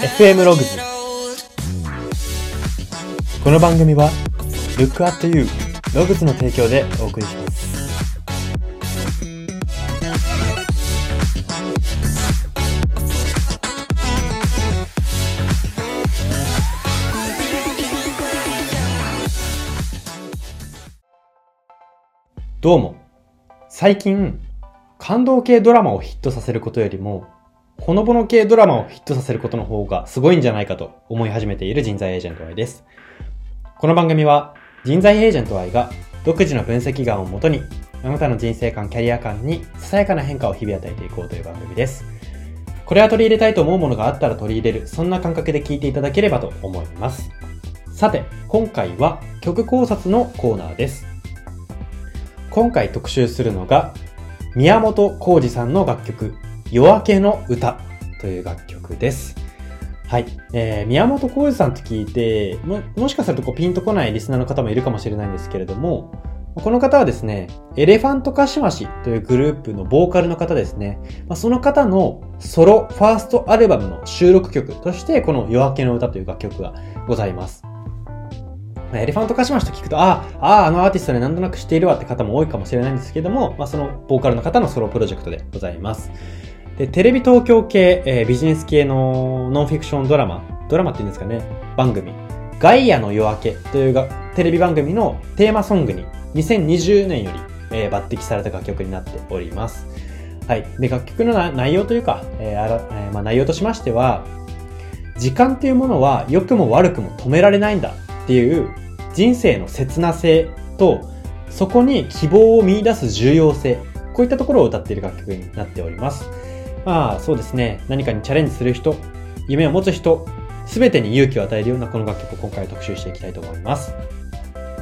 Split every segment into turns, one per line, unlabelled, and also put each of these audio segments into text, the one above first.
FM ログズこの番組は Look at You ログズの提供でお送りします。どうも。最近感動系ドラマをヒットさせることよりもほのぼの系ドラマをヒットさせることの方がすごいんじゃないかと思い始めている人材エージェント Y です。この番組は人材エージェント Y が独自の分析眼をもとにあなたの人生観、キャリア観にささやかな変化を日々与えていこうという番組です。これは取り入れたいと思うものがあったら取り入れる、そんな感覚で聞いていただければと思います。さて、今回は曲考察のコーナーです。今回特集するのが宮本浩二さんの楽曲夜明けの歌という楽曲です。はい。えー、宮本浩二さんって聞いて、も、もしかするとこうピンとこないリスナーの方もいるかもしれないんですけれども、この方はですね、エレファントカシマシというグループのボーカルの方ですね。まあ、その方のソロファーストアルバムの収録曲として、この夜明けの歌という楽曲がございます。まエレファントカシマシと聞くと、ああ、ああ、あのアーティストでなんとなく知っているわって方も多いかもしれないんですけども、まあ、そのボーカルの方のソロプロジェクトでございます。で、テレビ東京系、えー、ビジネス系のノンフィクションドラマ、ドラマって言うんですかね、番組、ガイアの夜明けというがテレビ番組のテーマソングに2020年より、えー、抜擢された楽曲になっております。はい。で、楽曲の内容というか、えーあらえー、まあ、内容としましては、時間っていうものは良くも悪くも止められないんだっていう人生の切な性と、そこに希望を見出す重要性、こういったところを歌っている楽曲になっております。まあそうですね、何かにチャレンジする人、夢を持つ人、すべてに勇気を与えるようなこの楽曲を今回特集していきたいと思います。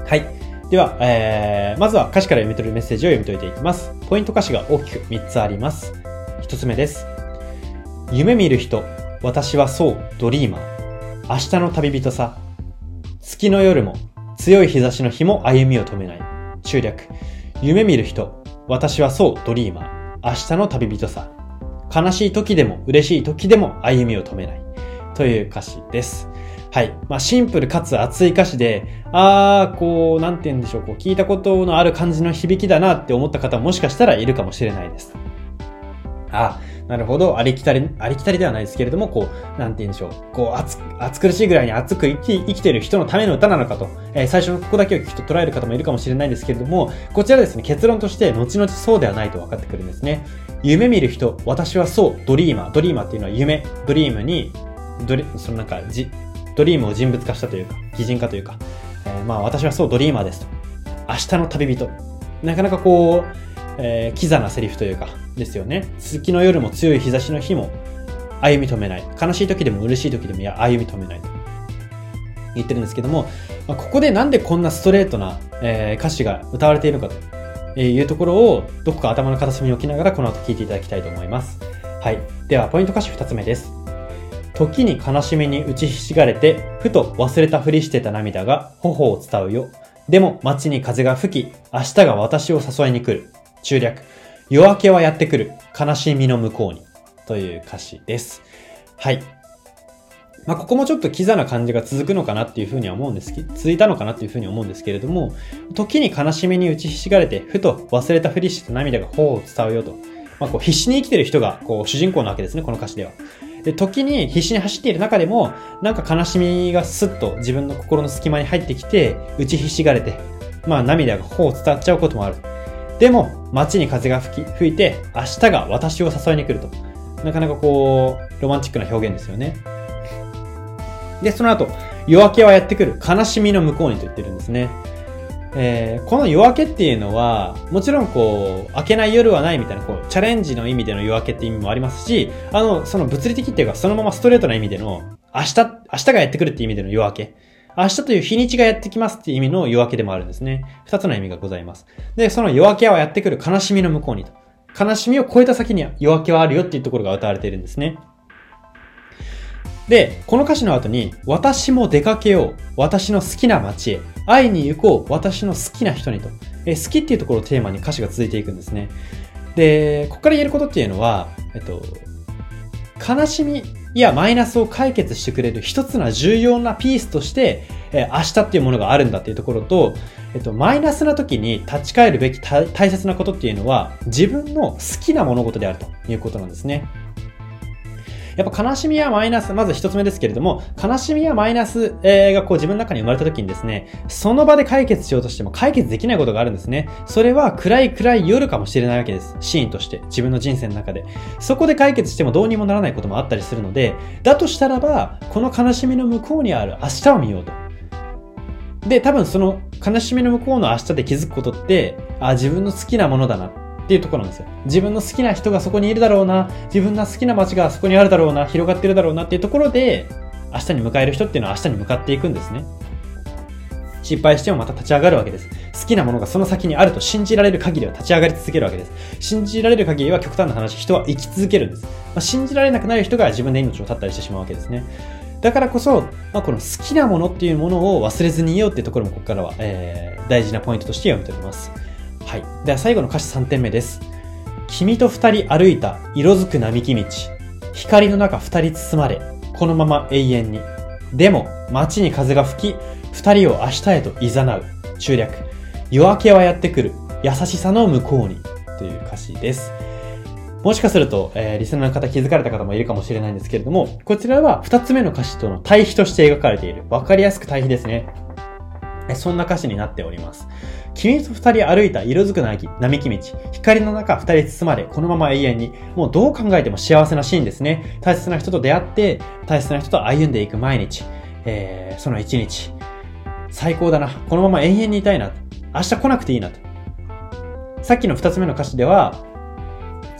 はい。では、えー、まずは歌詞から読み取るメッセージを読み解いていきます。ポイント歌詞が大きく3つあります。1つ目です。夢見る人、私はそう、ドリーマー。明日の旅人さ。月の夜も、強い日差しの日も歩みを止めない。中略。夢見る人、私はそう、ドリーマー。明日の旅人さ。悲しい時でも嬉しい時でも歩みを止めない。という歌詞です。はい。まあ、シンプルかつ熱い歌詞で、あー、こう、なんて言うんでしょう、こう、聞いたことのある感じの響きだなって思った方もしかしたらいるかもしれないです。あ、なるほど。ありきたり、ありきたりではないですけれども、こう、なんて言うんでしょう。こう、熱、暑苦しいぐらいに熱く生き生きてる人のための歌なのかと、えー、最初のここだけを聞くと捉える方もいるかもしれないんですけれども、こちらですね、結論として、後々そうではないと分かってくるんですね。夢見る人、私はそう、ドリーマー。ドリーマーっていうのは夢、ドリームに、ドリ、そのなんか、じ、ドリームを人物化したというか、擬人化というか、えー、まあ私はそう、ドリーマーですと。明日の旅人。なかなかこう、えー、キザなセリフというか、ですよね。月の夜も強い日差しの日も歩み止めない。悲しい時でも嬉しい時でもいや歩み止めないと言ってるんですけども、まあ、ここでなんでこんなストレートな、えー、歌詞が歌われているのかというところをどこか頭の片隅に置きながらこの後聞いていただきたいと思います。はい。では、ポイント歌詞2つ目です。時に悲しみに打ちひしがれて、ふと忘れたふりしてた涙が頬を伝うよ。でも街に風が吹き、明日が私を誘いに来る。中略。夜明けはやってくる。悲しみの向こうに。という歌詞です。はい。まあ、ここもちょっとキザな感じが続くのかなっていうふうには思うんですけど、続いたのかなっていうふうに思うんですけれども、時に悲しみに打ちひしがれて、ふと忘れたふりして涙が頬を伝うよと。まあ、こう必死に生きてる人が、こう、主人公なわけですね、この歌詞では。で、時に必死に走っている中でも、なんか悲しみがスッと自分の心の隙間に入ってきて、打ちひしがれて、まあ涙が頬を伝っちゃうこともある。でも、街に風が吹き、吹いて、明日が私を誘いに来ると。なかなかこう、ロマンチックな表現ですよね。で、その後、夜明けはやってくる。悲しみの向こうにと言ってるんですね。えー、この夜明けっていうのは、もちろんこう、明けない夜はないみたいな、こう、チャレンジの意味での夜明けって意味もありますし、あの、その物理的っていうか、そのままストレートな意味での、明日、明日がやってくるって意味での夜明け。明日という日にちがやってきますっていう意味の夜明けでもあるんですね。二つの意味がございます。で、その夜明けはやってくる悲しみの向こうにと。悲しみを超えた先には夜明けはあるよっていうところが歌われているんですね。で、この歌詞の後に、私も出かけよう。私の好きな街へ。会いに行こう。私の好きな人にと。え好きっていうところをテーマに歌詞が続いていくんですね。で、ここから言えることっていうのは、えっと、悲しみやマイナスを解決してくれる一つの重要なピースとして、え、明日っていうものがあるんだっていうところと、えっと、マイナスな時に立ち返るべき大切なことっていうのは自分の好きな物事であるということなんですね。やっぱ悲しみやマイナス、まず一つ目ですけれども、悲しみやマイナス、えー、がこう自分の中に生まれた時にですね、その場で解決しようとしても解決できないことがあるんですね。それは暗い暗い夜かもしれないわけです。シーンとして。自分の人生の中で。そこで解決してもどうにもならないこともあったりするので、だとしたらば、この悲しみの向こうにある明日を見ようと。で、多分その悲しみの向こうの明日で気づくことって、あ、自分の好きなものだな。っていうところなんですよ。自分の好きな人がそこにいるだろうな、自分の好きな街がそこにあるだろうな、広がってるだろうなっていうところで、明日に迎える人っていうのは明日に向かっていくんですね。失敗してもまた立ち上がるわけです。好きなものがその先にあると信じられる限りは立ち上がり続けるわけです。信じられる限りは極端な話、人は生き続けるんです。まあ、信じられなくなる人が自分で命を絶ったりしてしまうわけですね。だからこそ、まあ、この好きなものっていうものを忘れずにいようっていうところもここからは、えー、大事なポイントとして読み取ります。はい。では最後の歌詞3点目です。君と二人歩いた色づく並木道。光の中二人包まれ、このまま永遠に。でも、街に風が吹き、二人を明日へと誘う。中略。夜明けはやってくる。優しさの向こうに。という歌詞です。もしかすると、えー、リスナーの方気づかれた方もいるかもしれないんですけれども、こちらは二つ目の歌詞との対比として描かれている。わかりやすく対比ですね。そんな歌詞になっております。君と二人歩いた色づく並木道。光の中二人包まれ、このまま永遠に。もうどう考えても幸せなシーンですね。大切な人と出会って、大切な人と歩んでいく毎日。えー、その一日。最高だな。このまま永遠にいたいな。明日来なくていいな。さっきの二つ目の歌詞では、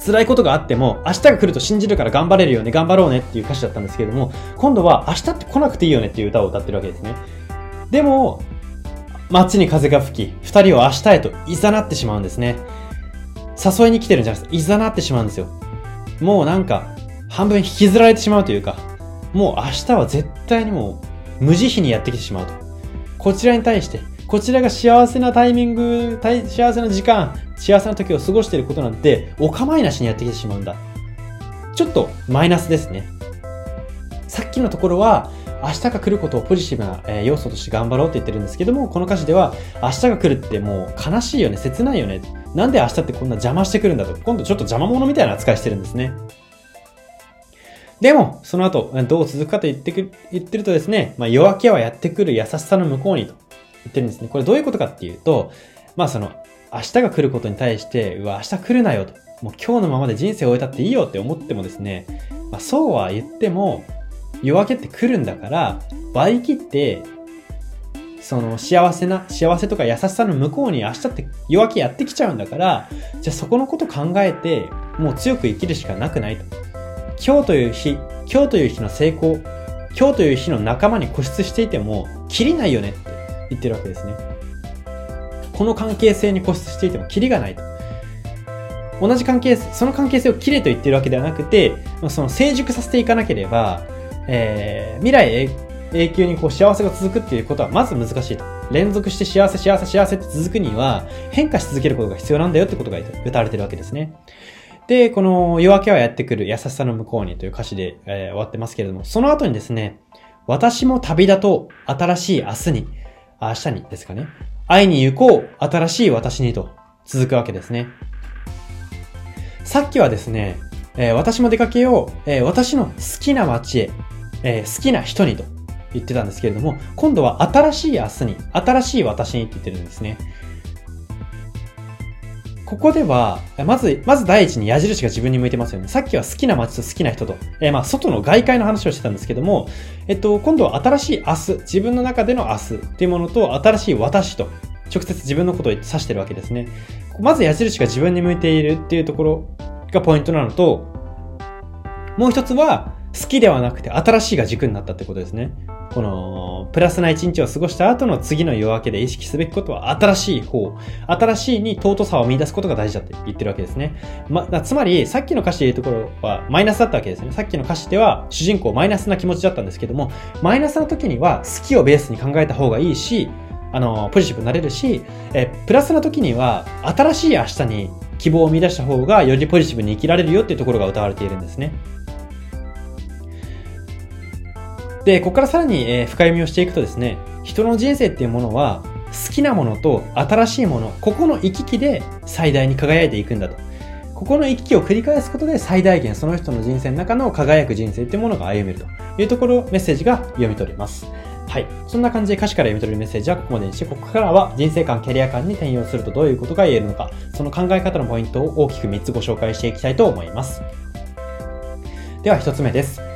辛いことがあっても、明日が来ると信じるから頑張れるよね、頑張ろうねっていう歌詞だったんですけれども、今度は明日って来なくていいよねっていう歌を歌ってるわけですね。でも、街に風が吹き、二人を明日へと誘ってしまうんですね。誘いに来てるんじゃないです。誘ってしまうんですよ。もうなんか、半分引きずられてしまうというか、もう明日は絶対にもう、無慈悲にやってきてしまうと。こちらに対して、こちらが幸せなタイミング、幸せな時間、幸せな時を過ごしていることなんて、お構いなしにやってきてしまうんだ。ちょっとマイナスですね。さっきのところは、明日が来ることをポジティブな、え要素として頑張ろうって言ってるんですけども、この歌詞では、明日が来るってもう悲しいよね、切ないよね。なんで明日ってこんな邪魔してくるんだと。今度ちょっと邪魔者みたいな扱いしてるんですね。でも、その後、どう続くかと言ってく、言ってるとですね、まあ、夜明けはやってくる優しさの向こうにと言ってるんですね。これどういうことかっていうと、まあその、明日が来ることに対して、うわ、明日来るなよと。もう今日のままで人生を終えたっていいよって思ってもですね、まあそうは言っても、夜明けって来るんだから、割り切って、その幸せな、幸せとか優しさの向こうに明日って夜明けやってきちゃうんだから、じゃあそこのこと考えて、もう強く生きるしかなくないと。今日という日、今日という日の成功、今日という日の仲間に固執していても、切りないよねって言ってるわけですね。この関係性に固執していてもキリがないと。同じ関係、その関係性をきれと言ってるわけではなくて、その成熟させていかなければ、えー、未来永久にこう幸せが続くっていうことはまず難しいと。連続して幸せ幸せ幸せって続くには変化し続けることが必要なんだよってことが歌われてるわけですね。で、この夜明けはやってくる優しさの向こうにという歌詞で、えー、終わってますけれども、その後にですね、私も旅立と新しい明日に、明日にですかね、会いに行こう新しい私にと続くわけですね。さっきはですね、えー、私も出かけよう、えー、私の好きな街へ、えー、好きな人にと言ってたんですけれども、今度は新しい明日に、新しい私にって言ってるんですね。ここでは、まず、まず第一に矢印が自分に向いてますよね。さっきは好きな街と好きな人と、えー、まあ、外の外界の話をしてたんですけども、えっと、今度は新しい明日、自分の中での明日っていうものと、新しい私と、直接自分のことを指してるわけですね。まず矢印が自分に向いているっていうところがポイントなのと、もう一つは、好きではなくて新しいが軸になったってことですね。この、プラスな一日を過ごした後の次の夜明けで意識すべきことは新しい方、新しいに尊さを見出すことが大事だって言ってるわけですね。ま、つまり、さっきの歌詞で言うところはマイナスだったわけですね。さっきの歌詞では主人公マイナスな気持ちだったんですけども、マイナスな時には好きをベースに考えた方がいいし、あの、ポジティブになれるし、え、プラスな時には新しい明日に希望を見出した方がよりポジティブに生きられるよっていうところが歌われているんですね。で、ここからさらに、え深読みをしていくとですね、人の人生っていうものは、好きなものと新しいもの、ここの行き来で最大に輝いていくんだと。ここの行き来を繰り返すことで最大限その人の人生の中の輝く人生っていうものが歩めるというところ、メッセージが読み取れます。はい。そんな感じで歌詞から読み取れるメッセージはここまでにして、ここからは人生観、キャリア観に転用するとどういうことが言えるのか、その考え方のポイントを大きく3つご紹介していきたいと思います。では1つ目です。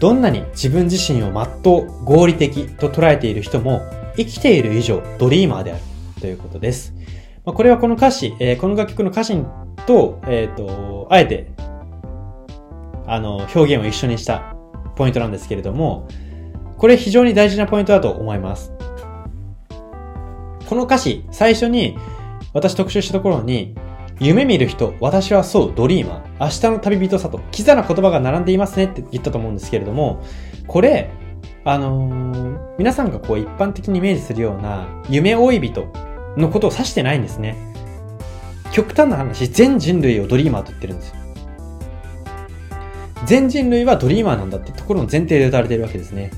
どんなに自分自身を全う、合理的と捉えている人も、生きている以上ドリーマーであるということです。まあ、これはこの歌詞、えーこの楽曲の歌詞と、えっ、と、あえて、あの、表現を一緒にしたポイントなんですけれども、これ非常に大事なポイントだと思います。この歌詞、最初に私特集したところに、夢見る人、私はそう、ドリーマー、明日の旅人さと、キザな言葉が並んでいますねって言ったと思うんですけれども、これ、あのー皆さんがこう一般的にイメージするような夢追い人のことを指してないんですね。極端な話、全人類をドリーマーと言ってるんですよ。全人類はドリーマーなんだってところの前提で歌われてるわけですね。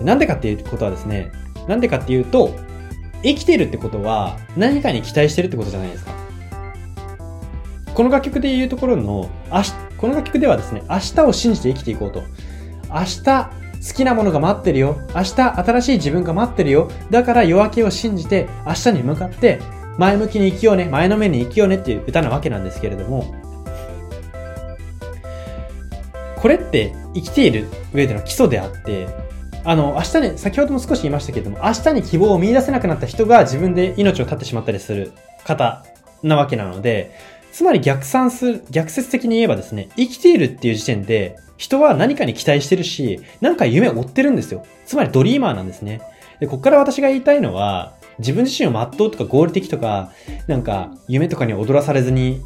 なんでかっていうことはですね、なんでかっていうと、生きてるってことは何かに期待してるってことじゃないですか。この楽曲で言うところの、明日、この楽曲ではですね、明日を信じて生きていこうと。明日、好きなものが待ってるよ。明日、新しい自分が待ってるよ。だから夜明けを信じて、明日に向かって、前向きに生きようね、前のめりに生きようねっていう歌なわけなんですけれども、これって生きている上での基礎であって、あの、明日に、先ほども少し言いましたけれども、明日に希望を見出せなくなった人が自分で命を絶ってしまったりする方なわけなので、つまり逆算する、逆説的に言えばですね、生きているっていう時点で、人は何かに期待してるし、何か夢を追ってるんですよ。つまりドリーマーなんですね。で、ここから私が言いたいのは、自分自身を全うとか合理的とか、なんか夢とかに踊らされずに、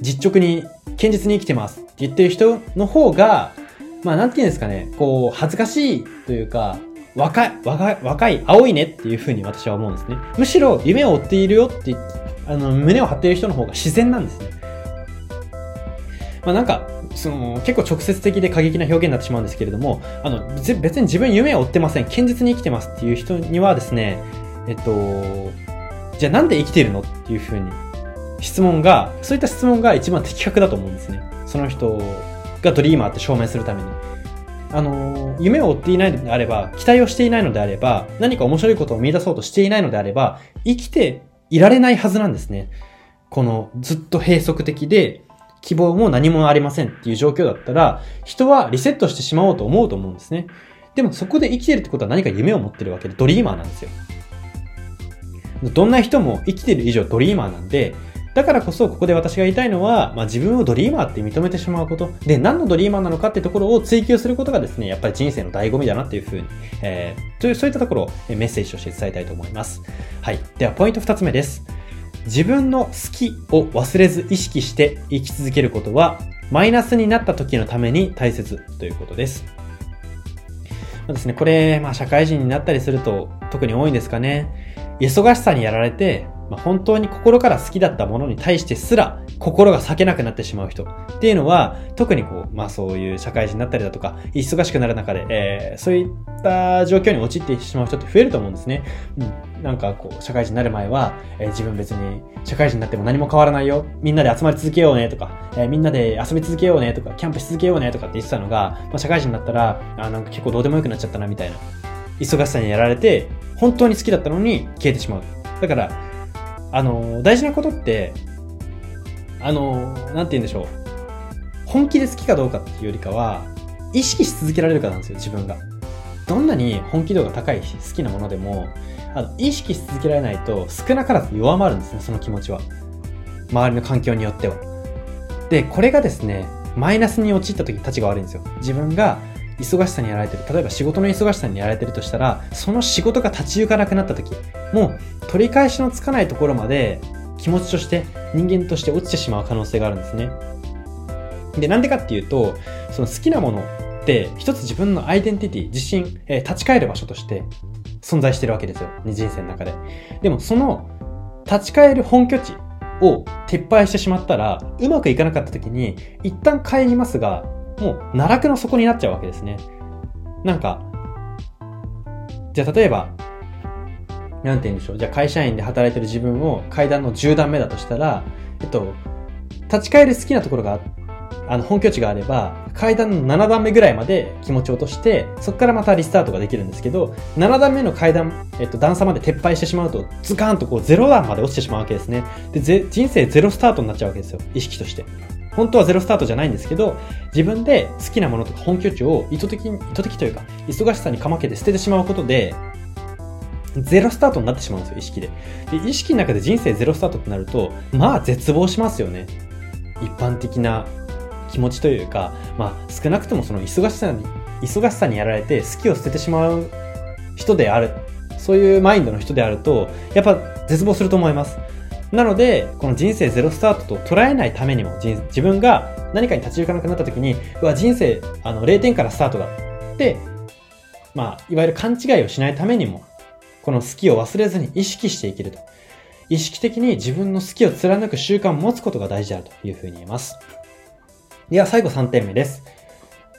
実直に、堅実に生きてますって言ってる人の方が、まあなんて言うんですかね、こう、恥ずかしいというか、若い、若い、若い、青いねっていう風に私は思うんですね。むしろ夢を追っているよって言って、あの、胸を張っている人の方が自然なんですね。まあなんか、その、結構直接的で過激な表現になってしまうんですけれども、あの、別に自分夢を追ってません。堅実に生きてますっていう人にはですね、えっと、じゃあなんで生きてるのっていう風に質問が、そういった質問が一番的確だと思うんですね。その人がドリーマーって証明するために。あの、夢を追っていないのであれば、期待をしていないのであれば、何か面白いことを見出そうとしていないのであれば、生きていられないはずなんですね。このずっと閉塞的で、希望も何もありませんっていう状況だったら、人はリセットしてしまおうと思うと思うんですね。でもそこで生きてるってことは何か夢を持ってるわけで、ドリーマーなんですよ。どんな人も生きてる以上ドリーマーなんで、だからこそここで私が言いたいのは、まあ、自分をドリーマーって認めてしまうこと。で、何のドリーマーなのかってところを追求することがですね、やっぱり人生の醍醐味だなっていうふうに、えー、という、そういったところをメッセージとして伝えたいと思います。はい。では、ポイント二つ目です。自分の好きを忘れず意識して生き続けることは、マイナスになった時のために大切ということです。まあですね、これ、まあ、社会人になったりすると特に多いんですかね。忙しさにやられて、まあ、本当に心から好きだったものに対してすら心が裂けなくなってしまう人っていうのは、特にこう、まあそういう社会人になったりだとか、忙しくなる中で、えー、そういった状況に陥ってしまう人って増えると思うんですね。うん。なんかこう、社会人になる前は、えー自分別に社会人になっても何も変わらないよ。みんなで集まり続けようねとか、えーみんなで遊び続けようねとか、キャンプし続けようねとかって言ってたのが、まあ、社会人になったら、あなんか結構どうでもよくなっちゃったなみたいな。忙しさにやられて、本当に好きだったのに消えてしまう。だから、あの大事なことって、あのーなんて言うんでしょう。本気で好きかどうかっていうよりかは、意識し続けられるかなんですよ、自分が。どんなに本気度が高い好きなものでも、あの、意識し続けられないと少なからず弱まるんですね、その気持ちは。周りの環境によっては。で、これがですね、マイナスに陥った時に立ちが悪いんですよ。自分が忙しさにやられてる。例えば仕事の忙しさにやられてるとしたら、その仕事が立ち行かなくなった時、もう取り返しのつかないところまで気持ちとして人間として落ちてしまう可能性があるんですね。で、なんでかっていうと、その好きなものって一つ自分のアイデンティティ、自信、えー立ち返る場所として存在してるわけですよ。人生の中で。でもその立ち返る本拠地を撤廃してしまったら、うまくいかなかった時に、一旦帰りますが、もう奈落の底になっちゃうわけですね。なんか、じゃあ例えば、なんて言うんでしょう。じゃあ会社員で働いてる自分を階段の10段目だとしたら、えっと、立ち返る好きなところがあの、本拠地があれば、階段の7段目ぐらいまで気持ちを落として、そこからまたリスタートができるんですけど、7段目の階段、えっと、段差まで撤廃してしまうと、ズカーンとこう0段まで落ちてしまうわけですね。で、ぜ人生ゼロスタートになっちゃうわけですよ。意識として。本当はゼロスタートじゃないんですけど、自分で好きなものとか本拠地を意図的に、意図的というか、忙しさにかまけて捨ててしまうことで、ゼロスタートになってしまうんですよ、意識で。で、意識の中で人生ゼロスタートってなると、まあ絶望しますよね。一般的な気持ちというか、まあ、少なくともその忙しさに、忙しさにやられて好きを捨ててしまう人である、そういうマインドの人であると、やっぱ絶望すると思います。なので、この人生ゼロスタートと捉えないためにも、自分が何かに立ち行かなくなった時に、うわ、人生、あの、0点からスタートだって、まあ、いわゆる勘違いをしないためにも、この好きを忘れずに意識していけると。意識的に自分の好きを貫く習慣を持つことが大事であるというふうに言えます。では最後3点目です。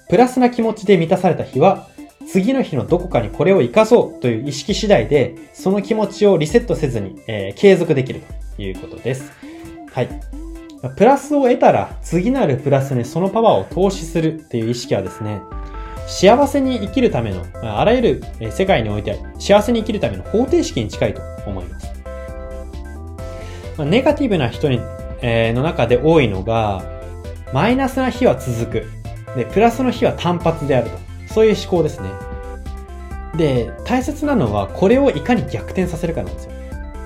プラスな気持ちで満たされた日は、次の日のどこかにこれを活かそうという意識次第で、その気持ちをリセットせずに、えー、継続できるということです。はい。プラスを得たら、次なるプラスにそのパワーを投資するっていう意識はですね、幸せに生きるための、あらゆる世界において幸せに生きるための方程式に近いと思います。ネガティブな人に、えー、の中で多いのが、マイナスな日は続く。で、プラスの日は単発であると。そういう思考ですね。で、大切なのは、これをいかに逆転させるかなんですよ。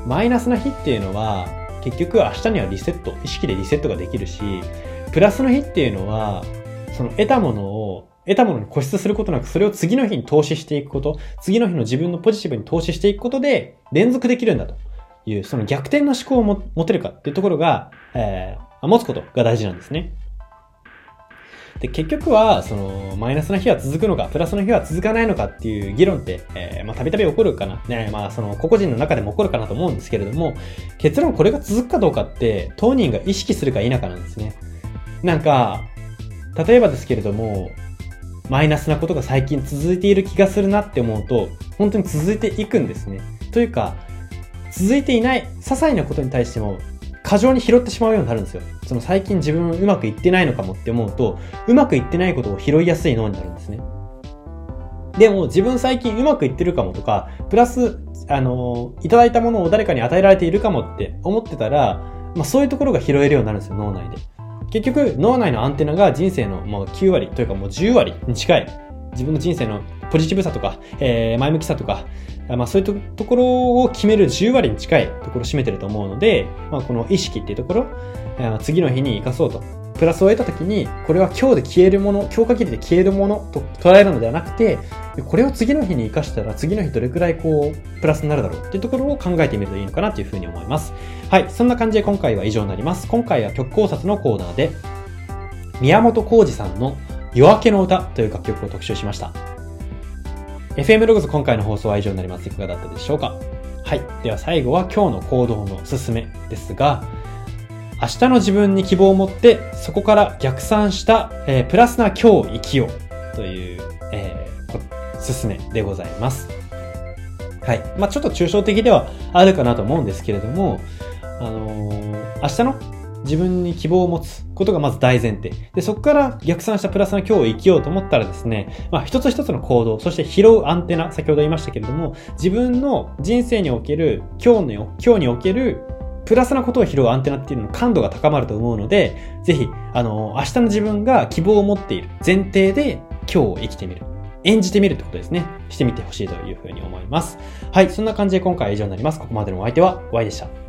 マイナスな日っていうのは、結局明日にはリセット、意識でリセットができるし、プラスの日っていうのは、その得たものを、得たものに固執することなく、それを次の日に投資していくこと、次の日の自分のポジティブに投資していくことで、連続できるんだという、その逆転の思考を持てるかっていうところが、えー、持つことが大事なんですね。で、結局は、その、マイナスな日は続くのか、プラスの日は続かないのかっていう議論って、えー、まあ、たびたび起こるかな。ね、まあ、その、個々人の中でも起こるかなと思うんですけれども、結論これが続くかどうかって、当人が意識するか否かなんですね。なんか、例えばですけれども、マイナスなことが最近続いている気がするなって思うと、本当に続いていくんですね。というか、続いていない、些細なことに対しても、過剰に拾ってしまうようになるんですよ。その最近自分うまくいってないのかもって思うと、うまくいってないことを拾いやすい脳になるんですね。でも自分最近うまくいってるかもとか、プラス、あの、いただいたものを誰かに与えられているかもって思ってたら、まあそういうところが拾えるようになるんですよ、脳内で。結局、脳内のアンテナが人生のもう9割というかもう10割に近い、自分の人生のポジティブさとか、えー、前向きさとか、まあそういうところを決める10割に近いところを占めてると思うので、まあこの意識っていうところ、次の日に生かそうと。プラスを得た時に、これは今日で消えるもの、今日限りで消えるものと捉えるのではなくて、これを次の日に生かしたら次の日どれくらいこう、プラスになるだろうっていうところを考えてみるといいのかなというふうに思います。はい。そんな感じで今回は以上になります。今回は曲考察のコーナーで、宮本浩二さんの夜明けの歌という楽曲を特集しました。FM ログズ今回の放送は以上になります。いかがだったでしょうか？はい。では最後は今日の行動のすすめですが、明日の自分に希望を持って、そこから逆算した、えー、プラスな今日生きようという、えー、すすめでございます。はい。まあちょっと抽象的ではあるかなと思うんですけれども、あのー、明日の自分に希望を持つことがまず大前提。で、そこから逆算したプラスの今日を生きようと思ったらですね、まあ一つ一つの行動、そして拾うアンテナ、先ほど言いましたけれども、自分の人生における、今日の、今日におけるプラスなことを拾うアンテナっていうのの感度が高まると思うので、ぜひ、あの、明日の自分が希望を持っている前提で今日を生きてみる。演じてみるってことですね。してみてほしいというふうに思います。はい、そんな感じで今回は以上になります。ここまでのお相手は Y でした。